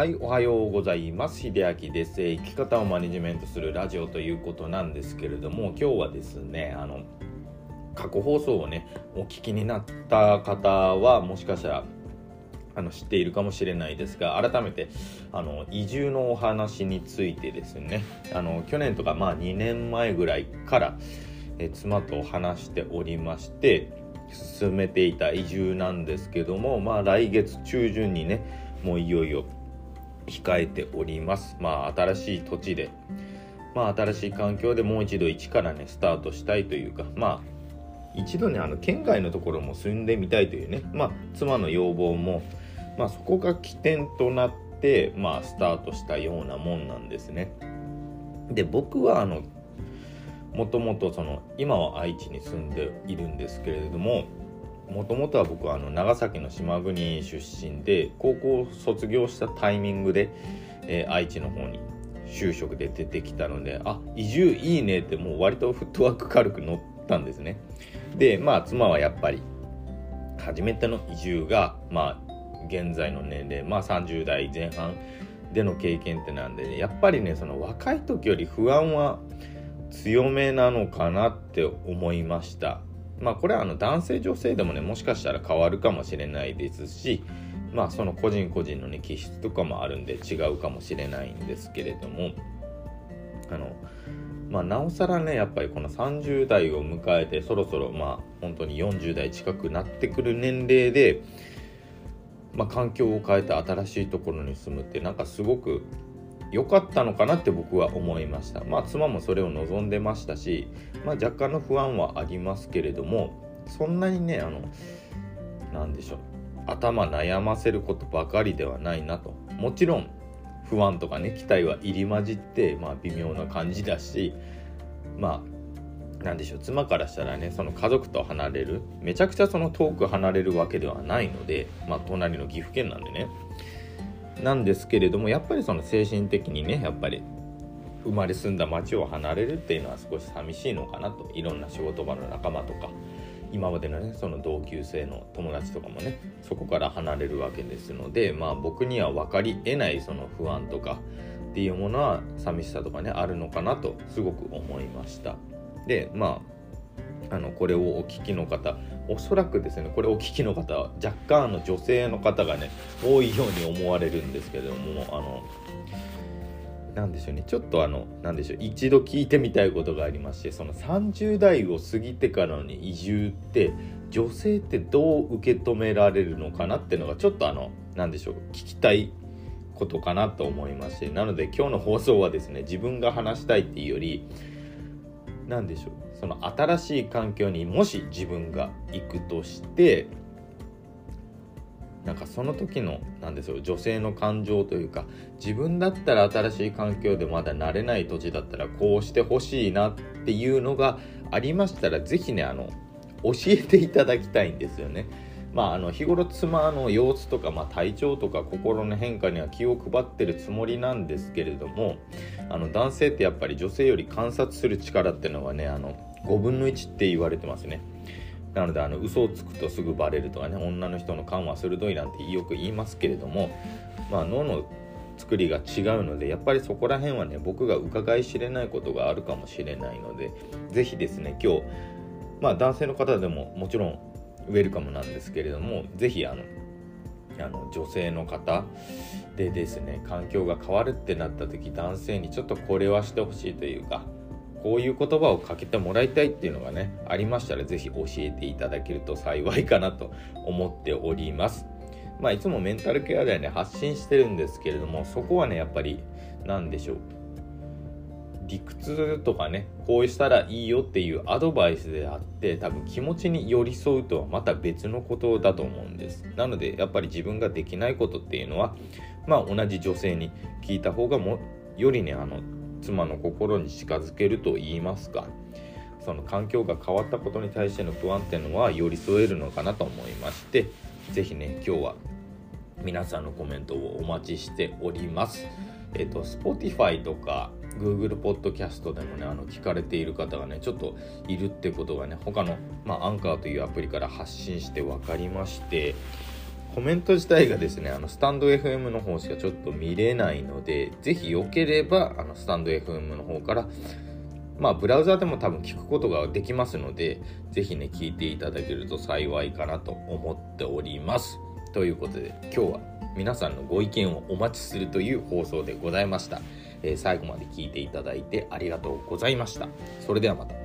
はい、おはようございます。秀明です。生き方をマネジメントするラジオということなんですけれども、今日はですね、あの、過去放送をね、お聞きになった方は、もしかしたら、あの知っているかもしれないですが改めてあの移住のお話についてですねあの去年とかまあ2年前ぐらいからえ妻と話しておりまして進めていた移住なんですけどもまあ来月中旬にねもういよいよ控えております。まあ新しい土地でまあ新しい環境でもう一度一からねスタートしたいというかまあ一度ねあの県外のところも住んでみたいというねまあ妻の要望もまあそこが起点となってまあスタートしたようなもんなんですね。で僕はあのもともとその今は愛知に住んでいるんですけれどももともとは僕はあの長崎の島国出身で高校卒業したタイミングで、えー愛知の方に就職で出てきたのであ移住いいねってもう割とフットワーク軽く乗ったんですね。でまあ妻はやっぱり初めての移住がまあ現在の年齢まあ30代前半での経験ってなんで、ね、やっぱりねその若い時より不安は強めなのかなって思いました。まあこれはあの男性女性でもねもしかしたら変わるかもしれないですしまあその個人個人のね気質とかもあるんで違うかもしれないんですけれどもあのまあなおさらねやっぱりこの30代を迎えてそろそろまあ本当に40代近くなってくる年齢でまあ環境を変えて新しいところに住むってなんかすごく良かったのかなって僕は思いました。まあ妻もそれを望んでましたし、まあ、若干の不安はありますけれどもそんなにねあのなんでしょう頭悩ませることばかりではないなと。もちろん不安とかね期待は入り混じって、まあ、微妙な感じだしまあなんでしょう妻からしたらねその家族と離れるめちゃくちゃその遠く離れるわけではないので、まあ、隣の岐阜県なんでね。なんですけれどもやっぱりその精神的にねやっぱり生まれ住んだ町を離れるっていうのは少し寂しいのかなと。いろんな仕事場の仲間とか今までのねその同級生の友達とかもねそこから離れるわけですのでまあ僕には分かりえないその不安とかっていうものは寂しさとかねあるのかなとすごく思いました。でまああのこれをお聞きの方おそらくですねこれお聞きの方は若干の女性の方がね多いように思われるんですけれどもあのなんでしょうねちょっとあのなんでしょう一度聞いてみたいことがありましてその30代を過ぎてからの移住って女性ってどう受け止められるのかなっていうのがちょっとあのなんでしょう聞きたいことかなと思いましてなので今日の放送はですね自分が話したいっていうより何でしょうその新しい環境にもし自分が行くとしてなんかその時のなんですよ女性の感情というか自分だったら新しい環境でまだ慣れない土地だったらこうしてほしいなっていうのがありましたら是非ねあの教えていただきたいんですよね。まあ、あの日頃妻の様子とか、まあ、体調とか心の変化には気を配ってるつもりなんですけれどもあの男性ってやっぱり女性より観察する力っていうのはねあの5分の1って言われてますね。なのであの嘘をつくとすぐバレるとかね女の人の感は鋭いなんてよく言いますけれども、まあ、脳の作りが違うのでやっぱりそこら辺はね僕が伺い知れないことがあるかもしれないので是非ですね今日まあ男性の方でももちろんウェルカムなんですけれども是非あのあの女性の方でですね環境が変わるってなった時男性にちょっとこれはしてほしいというかこういう言葉をかけてもらいたいっていうのがねありましたら是非教えていただけると幸いかなと思っております。まあいつもメンタルケアではね発信してるんですけれどもそこはねやっぱり何でしょう理屈とかねこうしたらいいよっていうアドバイスであって多分気持ちに寄り添うとはまた別のことだと思うんですなのでやっぱり自分ができないことっていうのはまあ同じ女性に聞いた方がもよりねあの妻の心に近づけると言いますかその環境が変わったことに対しての不安っていうのは寄り添えるのかなと思いまして是非ね今日は皆さんのコメントをお待ちしております。えっ、と Spotify とか Google Podcast でもねあの聞かれている方がねちょっといるってことがね他の、まあ、アンカーというアプリから発信して分かりましてコメント自体がですね、あの、スタンド FM の方しかちょっと見れないので、ぜひよければ、あの、スタンド FM の方から、まあ、ブラウザでも多分聞くことができますので、ぜひね、聞いていただけると幸いかなと思っております。ということで、今日は皆さんのご意見をお待ちするという放送でございました。えー、最後まで聞いていただいてありがとうございました。それではまた。